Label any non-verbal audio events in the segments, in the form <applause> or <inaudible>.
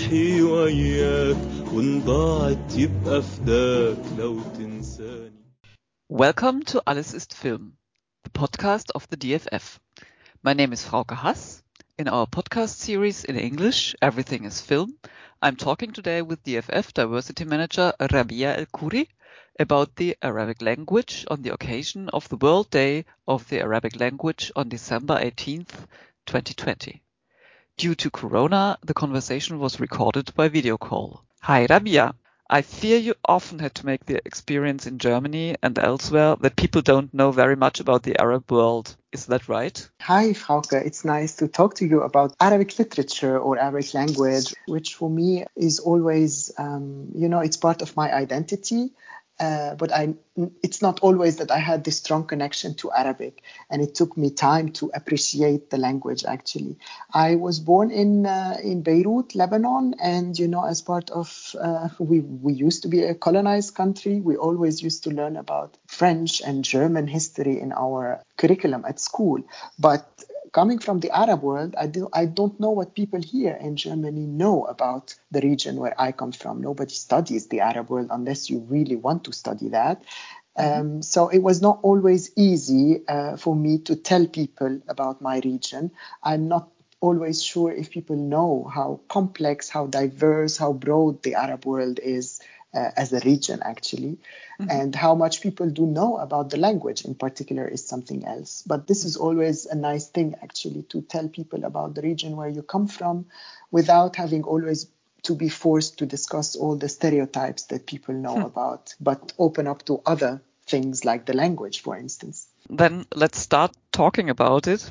روحي وياك فداك لو تنساني Welcome to Alles ist Film, the podcast of the DFF. My name is Frauke Haas. In our podcast series in English, Everything is Film, I'm talking today with DFF Diversity Manager Rabih El Khoury about the Arabic language on the occasion of the World Day of the Arabic Language on December 18th, 2020. Due to Corona, the conversation was recorded by video call. Hi Rabih. I fear you often had to make the experience in Germany and elsewhere that people don't know very much about the Arab world. Is that right? Hi, Frauke. It's nice to talk to you about Arabic literature or Arabic language, which for me is always, um, you know, it's part of my identity. Uh, but I, it's not always that I had this strong connection to Arabic, and it took me time to appreciate the language. Actually, I was born in uh, in Beirut, Lebanon, and you know, as part of uh, we we used to be a colonized country. We always used to learn about French and German history in our curriculum at school, but coming from the Arab world, I, do, I don't know what people here in Germany know about the region where I come from. Nobody studies the Arab world unless you really want to study that. Um, so it was not always easy uh, for me to tell people about my region. I'm not always sure if people know how complex, how diverse, how broad the Arab world is uh, as a region actually mm-hmm. and how much people do know about the language in particular is something else but this is always a nice thing actually to tell people about the region where you come from without having always to be forced to discuss all the stereotypes that people know hmm. about but open up to other things like the language for instance then let's start talking about it.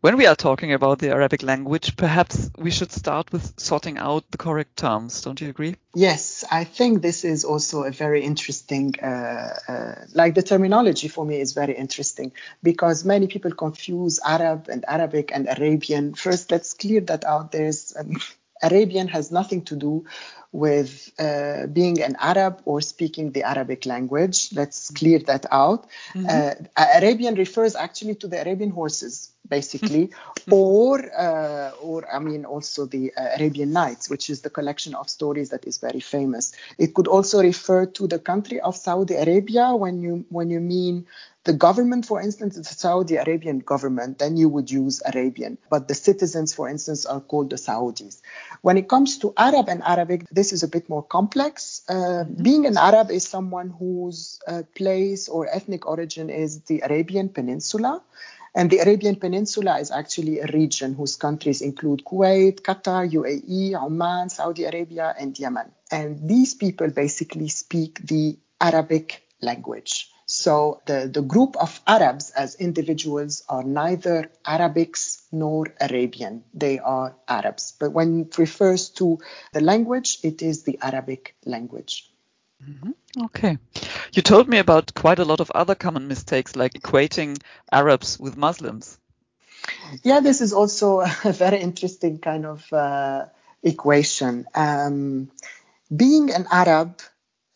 When we are talking about the Arabic language, perhaps we should start with sorting out the correct terms. Don't you agree? Yes, I think this is also a very interesting, uh, uh, like the terminology for me is very interesting because many people confuse Arab and Arabic and Arabian. First, let's clear that out. There's um, Arabian has nothing to do with uh, being an Arab or speaking the Arabic language. Let's clear that out. Mm-hmm. Uh, Arabian refers actually to the Arabian horses, basically, <laughs> or uh, or I mean also the uh, Arabian Nights, which is the collection of stories that is very famous. It could also refer to the country of Saudi Arabia when you when you mean the government, for instance, the Saudi Arabian government, then you would use Arabian. But the citizens, for instance, are called the Saudis. When it comes to Arab and Arabic, this is a bit more complex. Uh, mm-hmm. Being an Arab is someone whose uh, place or ethnic origin is the Arabian Peninsula. And the Arabian Peninsula is actually a region whose countries include Kuwait, Qatar, UAE, Oman, Saudi Arabia, and Yemen. And these people basically speak the Arabic language. So the, the group of Arabs as individuals are neither Arabics nor Arabian. They are Arabs. But when it refers to the language, it is the Arabic language. Mm-hmm. Okay. You told me about quite a lot of other common mistakes, like equating Arabs with Muslims. Yeah, this is also <laughs> a very interesting kind of uh, equation. Um, being an Arab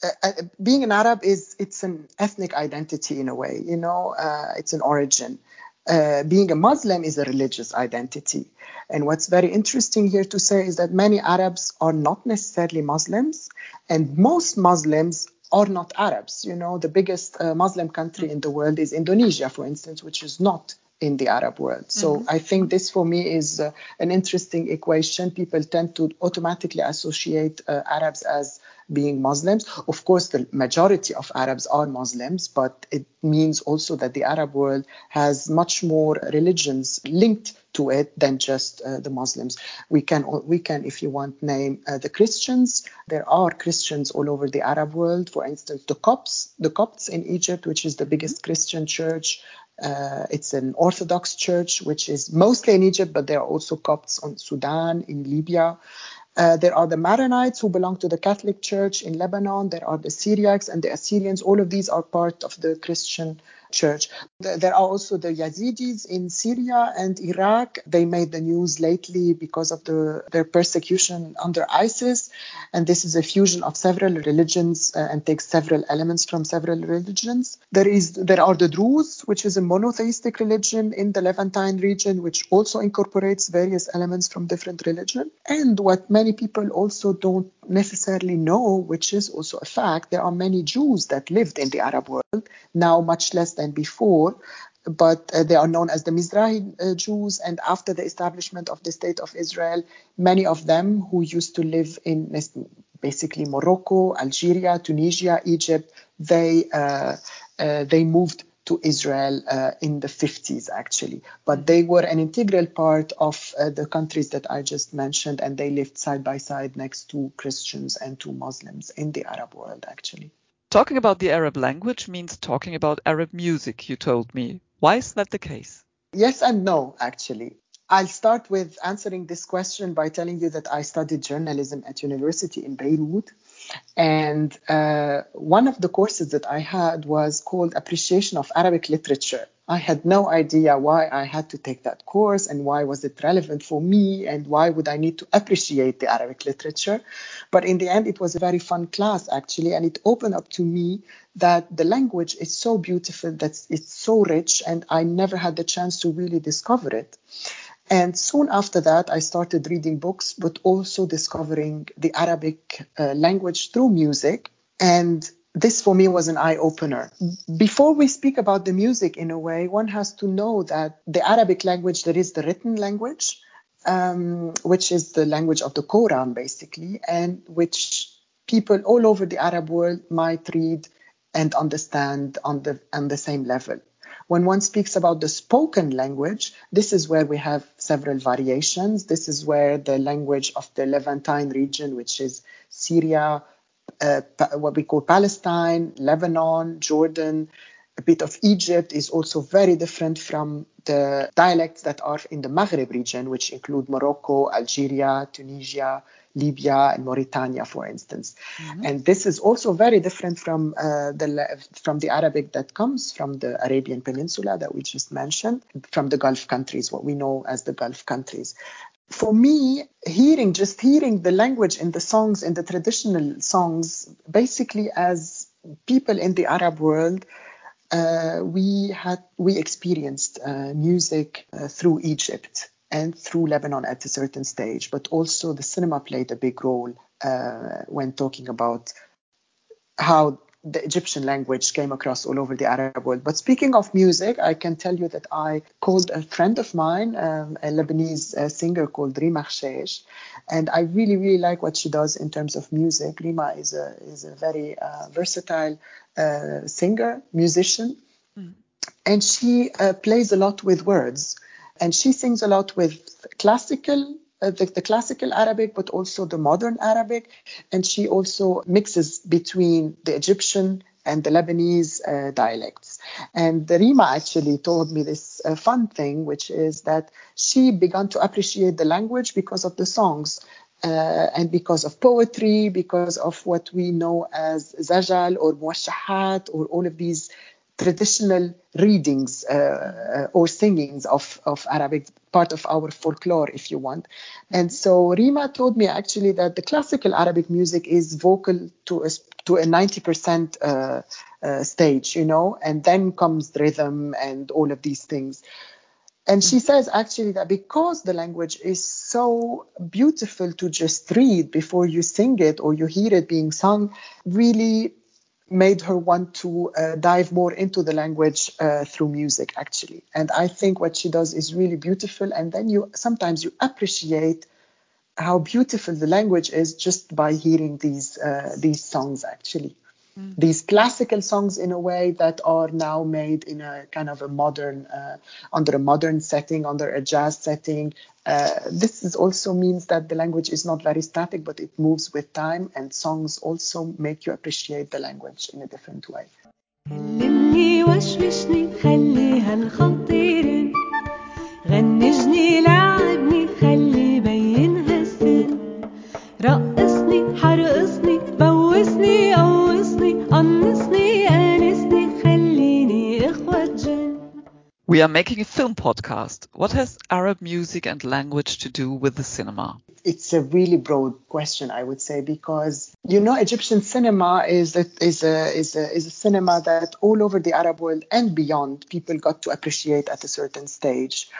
uh, uh, being an Arab is it's an ethnic identity in a way, you know, uh, it's an origin. Uh, being a Muslim is a religious identity. And what's very interesting here to say is that many Arabs are not necessarily Muslims, and most Muslims are not Arabs. You know, the biggest uh, Muslim country in the world is Indonesia, for instance, which is not in the Arab world. So mm-hmm. I think this for me is uh, an interesting equation. People tend to automatically associate uh, Arabs as being Muslims. Of course, the majority of Arabs are Muslims, but it means also that the Arab world has much more religions linked to it than just uh, the Muslims. We can, we can, if you want, name uh, the Christians. There are Christians all over the Arab world. For instance, the Copts, the Copts in Egypt, which is the biggest Christian church. Uh, it's an Orthodox church, which is mostly in Egypt, but there are also Copts on Sudan, in Libya. Uh, there are the Maronites who belong to the Catholic Church in Lebanon. There are the Syriacs and the Assyrians. All of these are part of the Christian church. There are also the Yazidis in Syria and Iraq. They made the news lately because of the, their persecution under ISIS. And this is a fusion of several religions uh, and takes several elements from several religions. There is there are the Druze, which is a monotheistic religion in the Levantine region, which also incorporates various elements from different religions. And what many people also don't necessarily know, which is also a fact, there are many Jews that lived in the Arab world, now much less than before, but uh, they are known as the Mizrahi uh, Jews. And after the establishment of the State of Israel, many of them who used to live in basically Morocco, Algeria, Tunisia, Egypt, they uh, uh they moved to Israel uh, in the 50s, actually. But they were an integral part of uh, the countries that I just mentioned, and they lived side by side next to Christians and to Muslims in the Arab world, actually. Talking about the Arab language means talking about Arab music, you told me. Why is that the case? Yes and no, actually. I'll start with answering this question by telling you that I studied journalism at university in Beirut. And uh, one of the courses that I had was called Appreciation of Arabic Literature. I had no idea why I had to take that course and why was it relevant for me and why would I need to appreciate the Arabic literature. But in the end, it was a very fun class actually, and it opened up to me that the language is so beautiful, that it's so rich, and I never had the chance to really discover it. And soon after that, I started reading books, but also discovering the Arabic uh, language through music. And this for me was an eye opener. Before we speak about the music in a way, one has to know that the Arabic language, there is the written language, um, which is the language of the Quran, basically, and which people all over the Arab world might read and understand on the on the same level. When one speaks about the spoken language, this is where we have several variations. This is where the language of the Levantine region, which is Syria, uh, what we call Palestine, Lebanon, Jordan, a bit of Egypt is also very different from the dialects that are in the Maghreb region, which include Morocco, Algeria, Tunisia, Libya and Mauritania, for instance. Mm-hmm. And this is also very different from uh, the from the Arabic that comes from the Arabian Peninsula that we just mentioned, from the Gulf countries, what we know as the Gulf countries. For me, hearing just hearing the language in the songs, in the traditional songs, basically as people in the Arab world, uh, we had we experienced uh, music uh, through Egypt and through Lebanon at a certain stage, but also the cinema played a big role uh, when talking about how the Egyptian language came across all over the Arab world. But speaking of music, I can tell you that I called a friend of mine, um, a Lebanese uh, singer called Rima Khcheich, and I really, really like what she does in terms of music. Rima is a is a very uh, versatile uh, singer, musician, mm. and she uh, plays a lot with words and she sings a lot with classical uh, the, the, classical Arabic, but also the modern Arabic. And she also mixes between the Egyptian and the Lebanese uh, dialects. And the Rima actually told me this uh, fun thing, which is that she began to appreciate the language because of the songs. Uh, and because of poetry, because of what we know as zajal or muwashahat or all of these traditional readings uh, uh, or singings of, of Arabic, part of our folklore, if you want. And so Rima told me actually that the classical Arabic music is vocal to a, to a 90% uh, uh, stage, you know, and then comes rhythm and all of these things. And she says actually that because the language is so beautiful to just read before you sing it or you hear it being sung, really made her want to uh, dive more into the language uh, through music actually. And i think what she does is really beautiful. And then you sometimes you appreciate how beautiful the language is just by hearing these uh, these songs actually mm. these classical songs in a way that are now made in a kind of a modern uh, under a modern setting under a jazz setting uh, this is also means that the language is not very static but it moves with time and songs also make you appreciate the language in a different way We are making a film podcast. What has Arab music and language to do with the cinema? It's a really broad question, I would say, because you know Egyptian cinema is a, is a is a is a cinema that all over the Arab world and beyond people got to appreciate at a certain stage.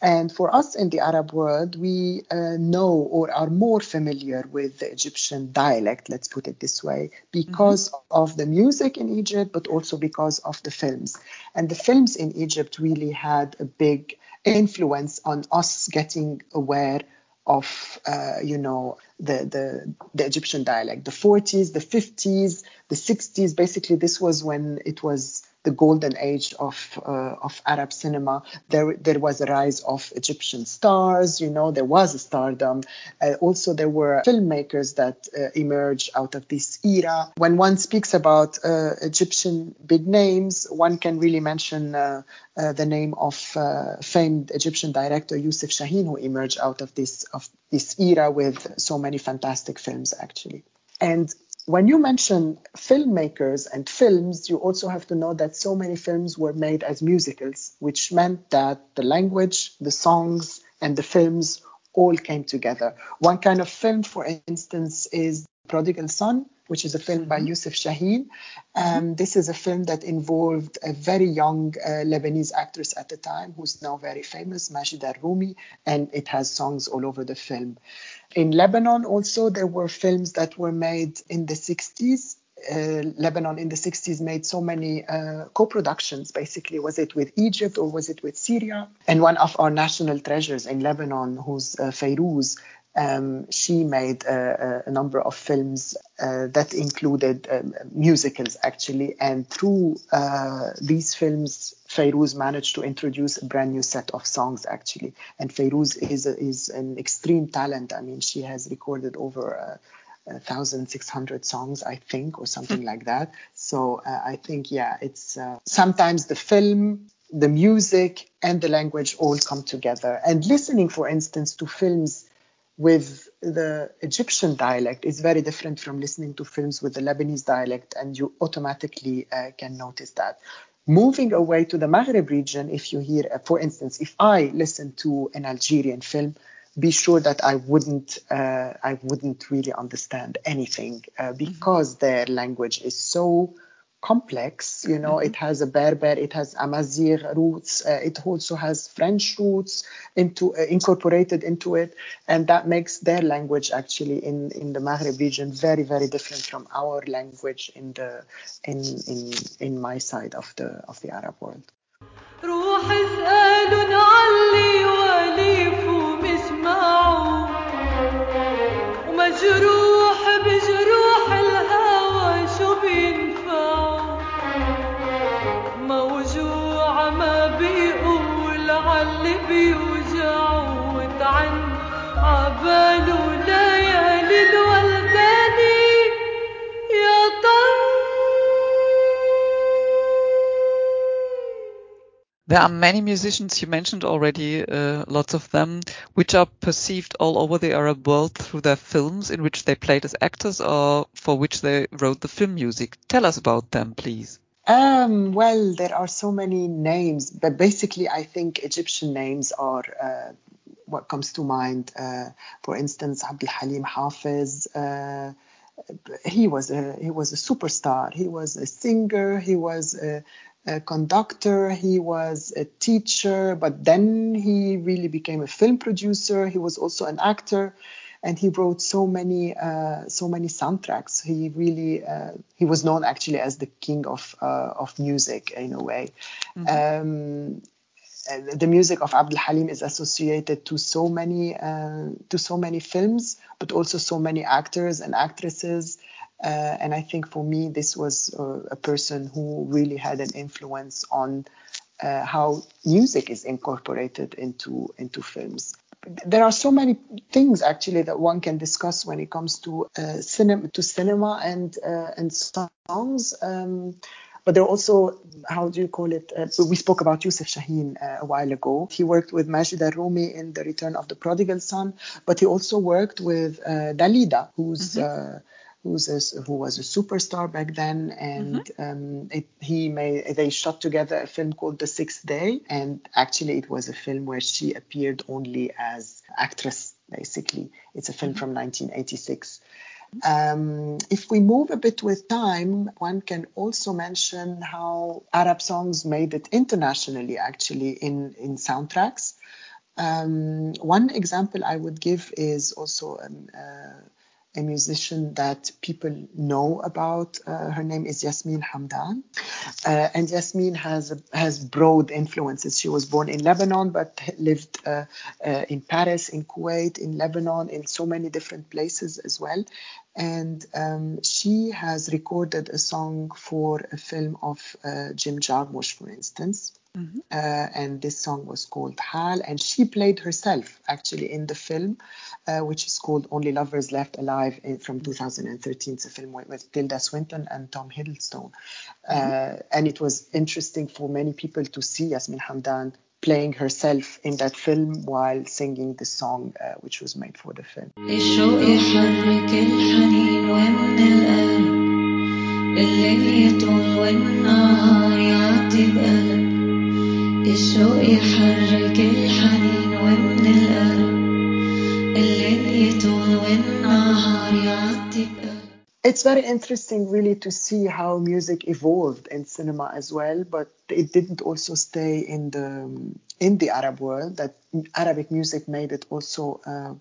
And for us in the Arab world, we uh, know or are more familiar with the Egyptian dialect, let's put it this way, because mm-hmm. of the music in Egypt, but also because of the films. And the films in Egypt really had a big influence on us getting aware of uh, you know the, the the Egyptian dialect. The 40s, the 50s, the 60s. Basically, this was when it was the golden age of uh, of Arab cinema. There there was a rise of Egyptian stars. You know, there was a stardom. Uh, also, there were filmmakers that uh, emerged out of this era. When one speaks about uh, Egyptian big names, one can really mention uh, uh, the name of famed Egyptian director Youssef Chahine, who emerged out of this of this era with so many fantastic films, actually. And when you mention filmmakers and films, you also have to know that so many films were made as musicals, which meant that the language, the songs, and the films all came together. One kind of film, for instance, is Prodigal Son, which is a film by mm-hmm. Youssef Chahine. Um, this is a film that involved a very young uh, Lebanese actress at the time, who's now very famous, Majida Rumi, and it has songs all over the film. In Lebanon, also, there were films that were made in the 60s. Uh, Lebanon in the 60s made so many uh, co-productions basically was it with Egypt or was it with Syria and one of our national treasures in Lebanon who's uh, Fayrouz um, she made a, a, number of films uh, that included um, musicals actually and through uh, these films Fayrouz managed to introduce a brand new set of songs actually. And Fayrouz is is an extreme talent. I mean, she has recorded over uh, 1,600 songs, I think, or something like that. So uh, I think, yeah, it's uh, sometimes the film, the music, and the language all come together. And listening, for instance, to films with the Egyptian dialect is very different from listening to films with the Lebanese dialect, and you automatically uh, can notice that. Moving away to the Maghreb region, if you hear, uh, for instance, if I listen to an Algerian film, be sure that I wouldn't, uh, I wouldn't really understand anything uh, because mm-hmm. their language is so complex. You know, mm-hmm. it has a Berber, it has Amazigh roots, uh, it also has French roots into uh, incorporated into it, and that makes their language actually in in the Maghreb region very very different from our language in the in in in my side of the of the Arab world. There are many musicians, you mentioned already uh, lots of them, which are perceived all over the Arab world through their films in which they played as actors or for which they wrote the film music. Tell us about them, please. Um, well, there are so many names, but basically, I think Egyptian names are uh, what comes to mind. Uh, for instance, Abdul Halim Hafiz. Uh, he was a he was a superstar. He was a singer. He was a, a conductor, he was a teacher, but then he really became a film producer. He was also an actor, and he wrote so many uh, so many soundtracks. He really uh, he was known actually as the king of uh, of music in a way. Mm-hmm. Um, the music of Abdul Halim is associated to so many uh, to so many films, but also so many actors and actresses. Uh, and I think for me, this was uh, a person who really had an influence on uh, how music is incorporated into into films. There are so many things actually that one can discuss when it comes to uh, cinema, to cinema and uh, and songs. Um, but there are also, how do you call it? Uh, we spoke about Youssef Chahine uh, a while ago. He worked with Majid Rumi in The Return of the Prodigal Son, but he also worked with uh, Dalida, who's mm-hmm who's a, who was a superstar back then, and mm-hmm. um, it, he made they shot together a film called The Sixth Day, and actually it was a film where she appeared only as actress. Basically, it's a film mm-hmm. from 1986. Um, if we move a bit with time, one can also mention how Arab songs made it internationally, actually, in, in soundtracks. Um, one example I would give is also um, uh, a musician that people know about. Uh, her name is Yasmin Hamdan, uh, and Yasmin has has broad influences. She was born in Lebanon, but lived uh, uh, in Paris, in Kuwait, in Lebanon, in so many different places as well. And um, she has recorded a song for a film of uh, Jim Jarmusch, for instance. Mm-hmm. Uh, and this song was called Hal, and she played herself actually in the film, uh, which is called Only Lovers Left Alive in, from 2013. It's a film with, with Tilda Swinton and Tom Hiddleston. Uh, mm-hmm. and it was interesting for many people to see Yasmin Hamdan playing herself in that film while singing the song uh, which was made for the film. الشوق يحرك الحنين ومن القلب الليل يطول والنهار يعدي It's very interesting, really, to see how music evolved in cinema as well, but it didn't also stay in the in the Arab world. That Arabic music made it also uh,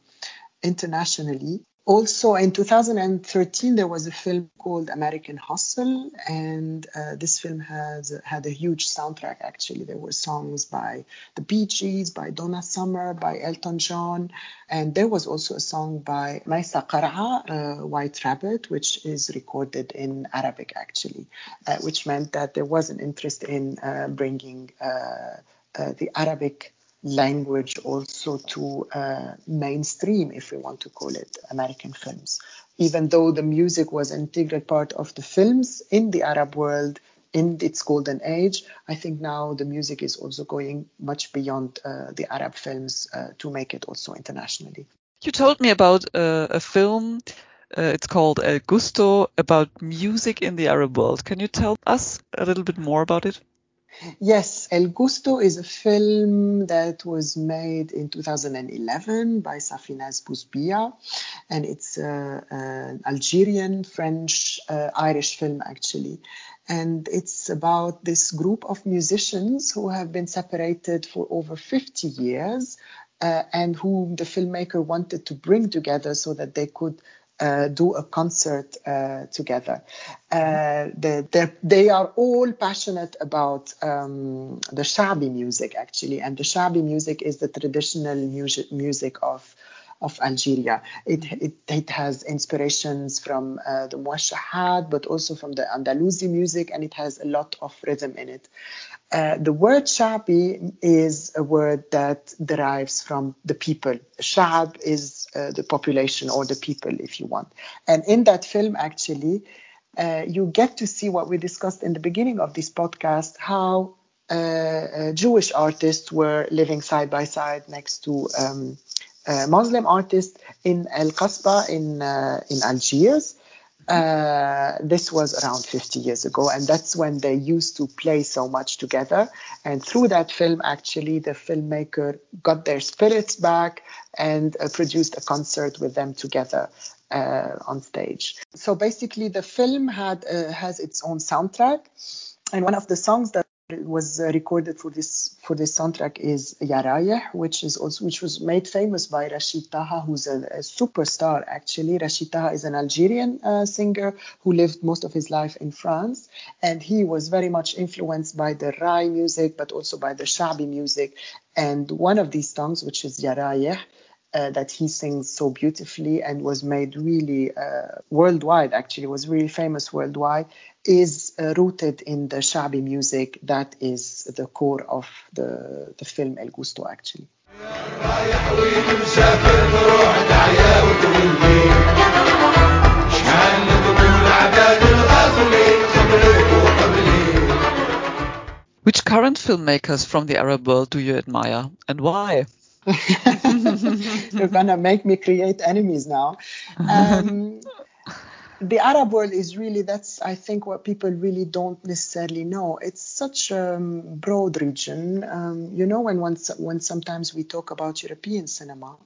internationally also in 2013 there was a film called american hustle and uh, this film has had a huge soundtrack actually. There were songs by the bee gees by donna summer by elton john and there was also a song by Mayssa Karaa uh, white rabbit which is recorded in arabic actually uh, which meant that there was an interest in uh, bringing uh, uh, the arabic language also to uh, mainstream, if we want to call it, American films. Even though the music was an integral part of the films in the Arab world in its golden age, I think now the music is also going much beyond uh, the Arab films uh, to make it also internationally. You told me about uh, a film. Uh, it's called El Gusto about music in the Arab world. Can you tell us a little bit more about it? Yes, El Gusto is a film that was made in 2011 by Safinez Bousbia, and it's an Algerian, French, uh, Irish film actually. And it's about this group of musicians who have been separated for over 50 years uh, and whom the filmmaker wanted to bring together so that they could uh, do a concert uh, together. Uh, the, they are all passionate about um, the Shabi music, actually, and the Shabi music is the traditional music, music of of Algeria. It, it, it has inspirations from uh, the Muashahat, but also from the Andalusi music, and it has a lot of rhythm in it. Uh, the word Shabi is a word that derives from the people. Shab is uh, the population or the people, if you want. And in that film, actually, uh, you get to see what we discussed in the beginning of this podcast how uh, uh, Jewish artists were living side by side next to um, Muslim artists in El Kasbah in, in Algiers. Uh, this was around 50 years ago, and that's when they used to play so much together. And through that film, actually, the filmmaker got their spirits back and uh, produced a concert with them together uh, on stage. So basically, the film had uh, has its own soundtrack, and one of the songs that was uh, recorded for this for this soundtrack is Ya Rayeh, which is also which was made famous by Rachid Taha, who's a, a superstar actually. Rachid Taha is an Algerian uh, singer who lived most of his life in France, and he was very much influenced by the Rai music, but also by the Shabi music. And one of these songs, which is Ya Rayeh, uh, that he sings so beautifully and was made really uh, worldwide, actually, was really famous worldwide, is uh, rooted in the Shabi music that is the core of the, the film El Gusto, actually. Which current filmmakers from the Arab world do you admire and why? <laughs> You're gonna make me create enemies now. Um, <laughs> the Arab world is really that's I think what people really don't necessarily know. It's such a um, broad region. Um, you know, when once when sometimes we talk about European cinema,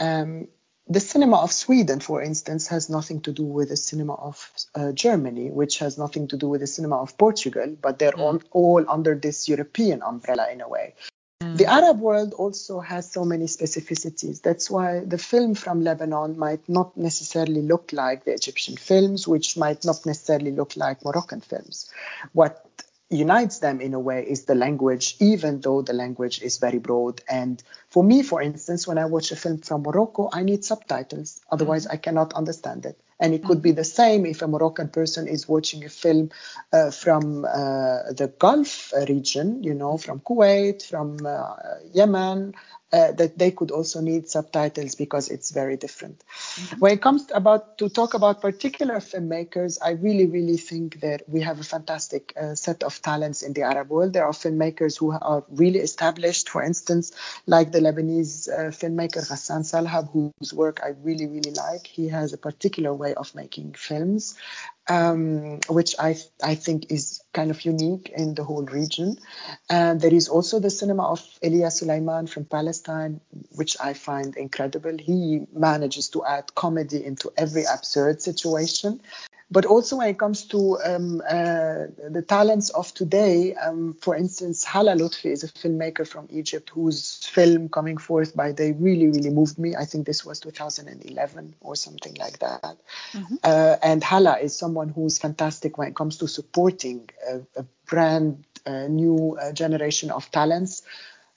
um, the cinema of Sweden, for instance, has nothing to do with the cinema of uh, Germany, which has nothing to do with the cinema of Portugal, but they're all, all under this European umbrella in a way. The mm. Arab world also has so many specificities. That's why the film from Lebanon might not necessarily look like the Egyptian films, which might not necessarily look like Moroccan films. What unites them in a way is the language, even though the language is very broad. And for me, for instance, when I watch a film from Morocco, I need subtitles. Otherwise, mm. I cannot understand it. And it could be the same if a Moroccan person is watching a film uh, from uh, the Gulf region, you know, from Kuwait, from uh, Yemen, uh, that they could also need subtitles because it's very different. Mm-hmm. When it comes to about to talk about particular filmmakers, I really, really think that we have a fantastic uh, set of talents in the Arab world. There are filmmakers who are really established, for instance, like the Lebanese uh, filmmaker Ghassan Salhab, whose work I really, really like. He has a particular way of making films um, which I I think is kind of unique in the whole region. And there is also the cinema of Elia Suleiman from Palestine, which I find incredible. He manages to add comedy into every absurd situation. But also when it comes to um, uh, the talents of today, um, for instance, Hala Lotfy is a filmmaker from Egypt whose film Coming Forth by Day really, really moved me. I think this was 2011 or something like that. Mm-hmm. Uh, and Hala is someone who's fantastic when it comes to supporting a, a brand uh, new uh, generation of talents.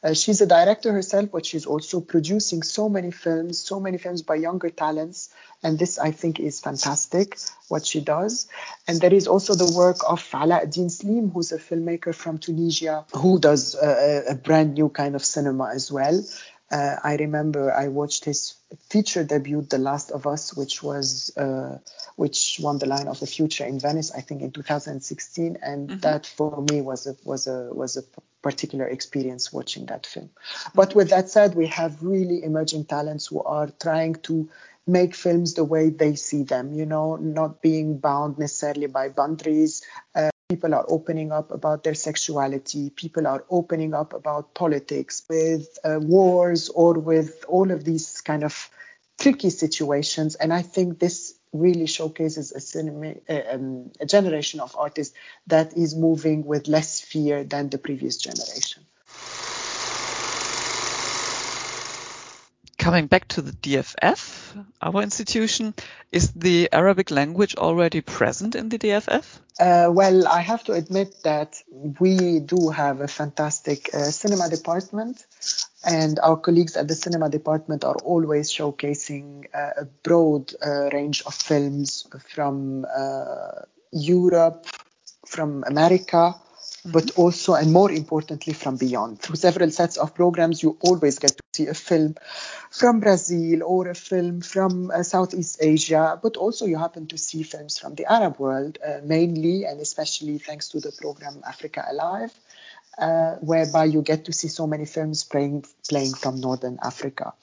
Uh, she's a director herself, but she's also producing so many films, so many films by younger talents. And this, I think, is fantastic what she does. And there is also the work of Ala Eddine Slim, who's a filmmaker from Tunisia, who does a, a brand new kind of cinema as well. Uh, I remember I watched his feature debut, The Last of Us, which was uh, which won the Lion of the Future in Venice, I think in 2016, and mm-hmm. that for me was a was a was a particular experience watching that film. But with that said, we have really emerging talents who are trying to make films the way they see them, you know, not being bound necessarily by boundaries. Uh, people are opening up about their sexuality. People are opening up about politics with uh, wars or with all of these kind of tricky situations. And I think this really showcases a, cinema, um, a generation of artists that is moving with less fear than the previous generation. Coming back to the DFF, our institution, is the Arabic language already present in the DFF? Uh, well, I have to admit that we do have a fantastic uh, cinema department, and our colleagues at the cinema department are always showcasing uh, a broad uh, range of films from uh, Europe, from America, but also and more importantly from beyond. Through several sets of programs, you always get to see a film from Brazil or a film from uh, Southeast Asia, but also you happen to see films from the Arab world, uh, mainly and especially thanks to the program Africa Alive. Uh, whereby you get to see so many films playing playing from Northern Africa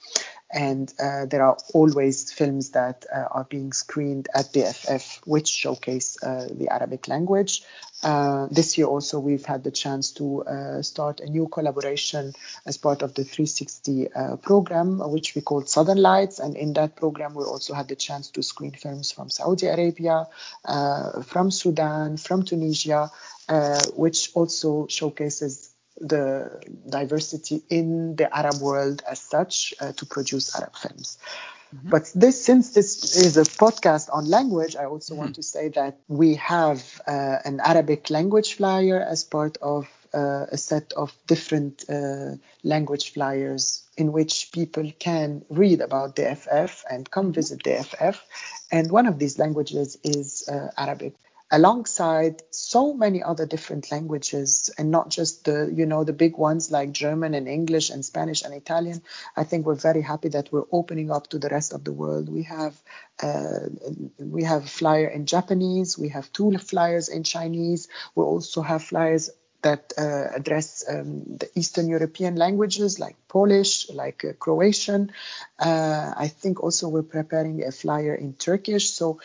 and uh, there are always films that uh, are being screened at DFF which showcase uh, the Arabic language. Uh, this year also we've had the chance to uh, start a new collaboration as part of the 360 uh, program which we called Southern Lights and in that program we also had the chance to screen films from Saudi Arabia, from Sudan, from Tunisia, which also showcases the diversity in the Arab world as such uh, to produce Arab films. Mm-hmm. But this, since this is a podcast on language, I also mm-hmm. want to say that we have uh, an Arabic language flyer as part of uh, a set of different uh, language flyers in which people can read about DFF and come mm-hmm. visit DFF. And one of these languages is uh, Arabic alongside so many other different languages and not just the you know the big ones like german and english and spanish and italian i think we're very happy that we're opening up to the rest of the world. We have uh, we have a flyer in japanese we have two flyers in chinese we also have flyers that uh, address um, the Eastern European languages like Polish, like uh, Croatian. Uh, I think also we're preparing a flyer in Turkish. So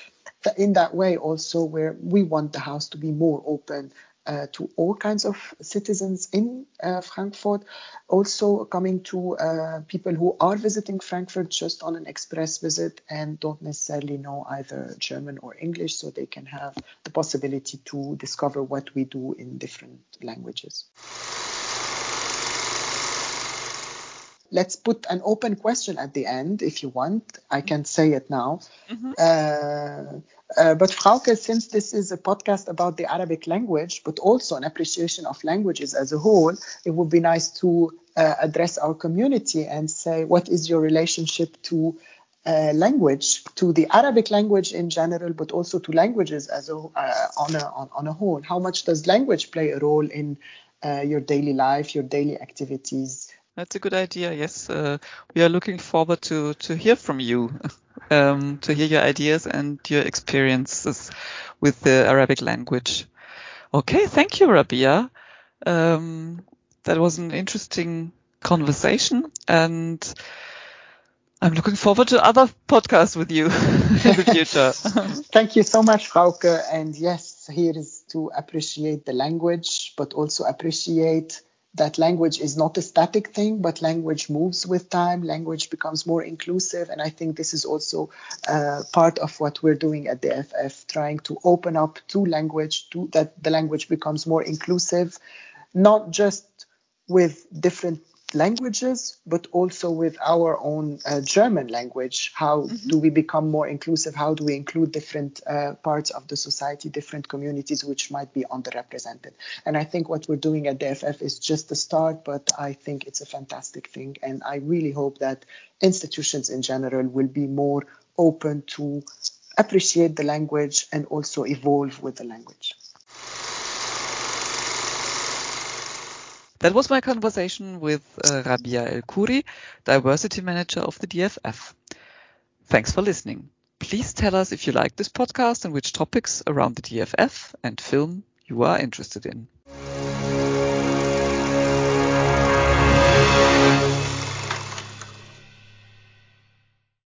in that way, also where we want the house to be more open uh, to all kinds of citizens in uh, Frankfurt, also coming to uh, people who are visiting Frankfurt just on an express visit and don't necessarily know either German or English, so they can have the possibility to discover what we do in different languages. Let's put an open question at the end if you want. I can say it now. Mm-hmm. Uh, uh, but Frauke, since this is a podcast about the Arabic language, but also an appreciation of languages as a whole, it would be nice to uh, address our community and say, what is your relationship to uh, language, to the Arabic language in general, but also to languages as a, uh, on, a, on, on, a whole? How much does language play a role in uh, your daily life, your daily activities? That's a good idea. Yes, uh, we are looking forward to to hear from you, <laughs> um, to hear your ideas and your experiences with the Arabic language. Okay, thank you, Rabih. Um, that was an interesting conversation, and I'm looking forward to other podcasts with you <laughs> in the future. <laughs> thank you so much, Frauke. And yes, here is to appreciate the language, but also appreciate that language is not a static thing, but language moves with time. Language becomes more inclusive. And I think this is also uh, part of what we're doing at the FF, trying to open up to language, to that the language becomes more inclusive, not just with different languages, but also with our own uh, German language. How mm-hmm. do we become more inclusive? How do we include different uh, parts of the society, different communities which might be underrepresented? And I think what we're doing at DFF is just the start, but I think it's a fantastic thing. And I really hope that institutions in general will be more open to appreciate the language and also evolve with the language. That was my conversation with uh, Rabih El Khoury, Diversity Manager of the DFF. Thanks for listening. Please tell us if you like this podcast and which topics around the DFF and film you are interested in.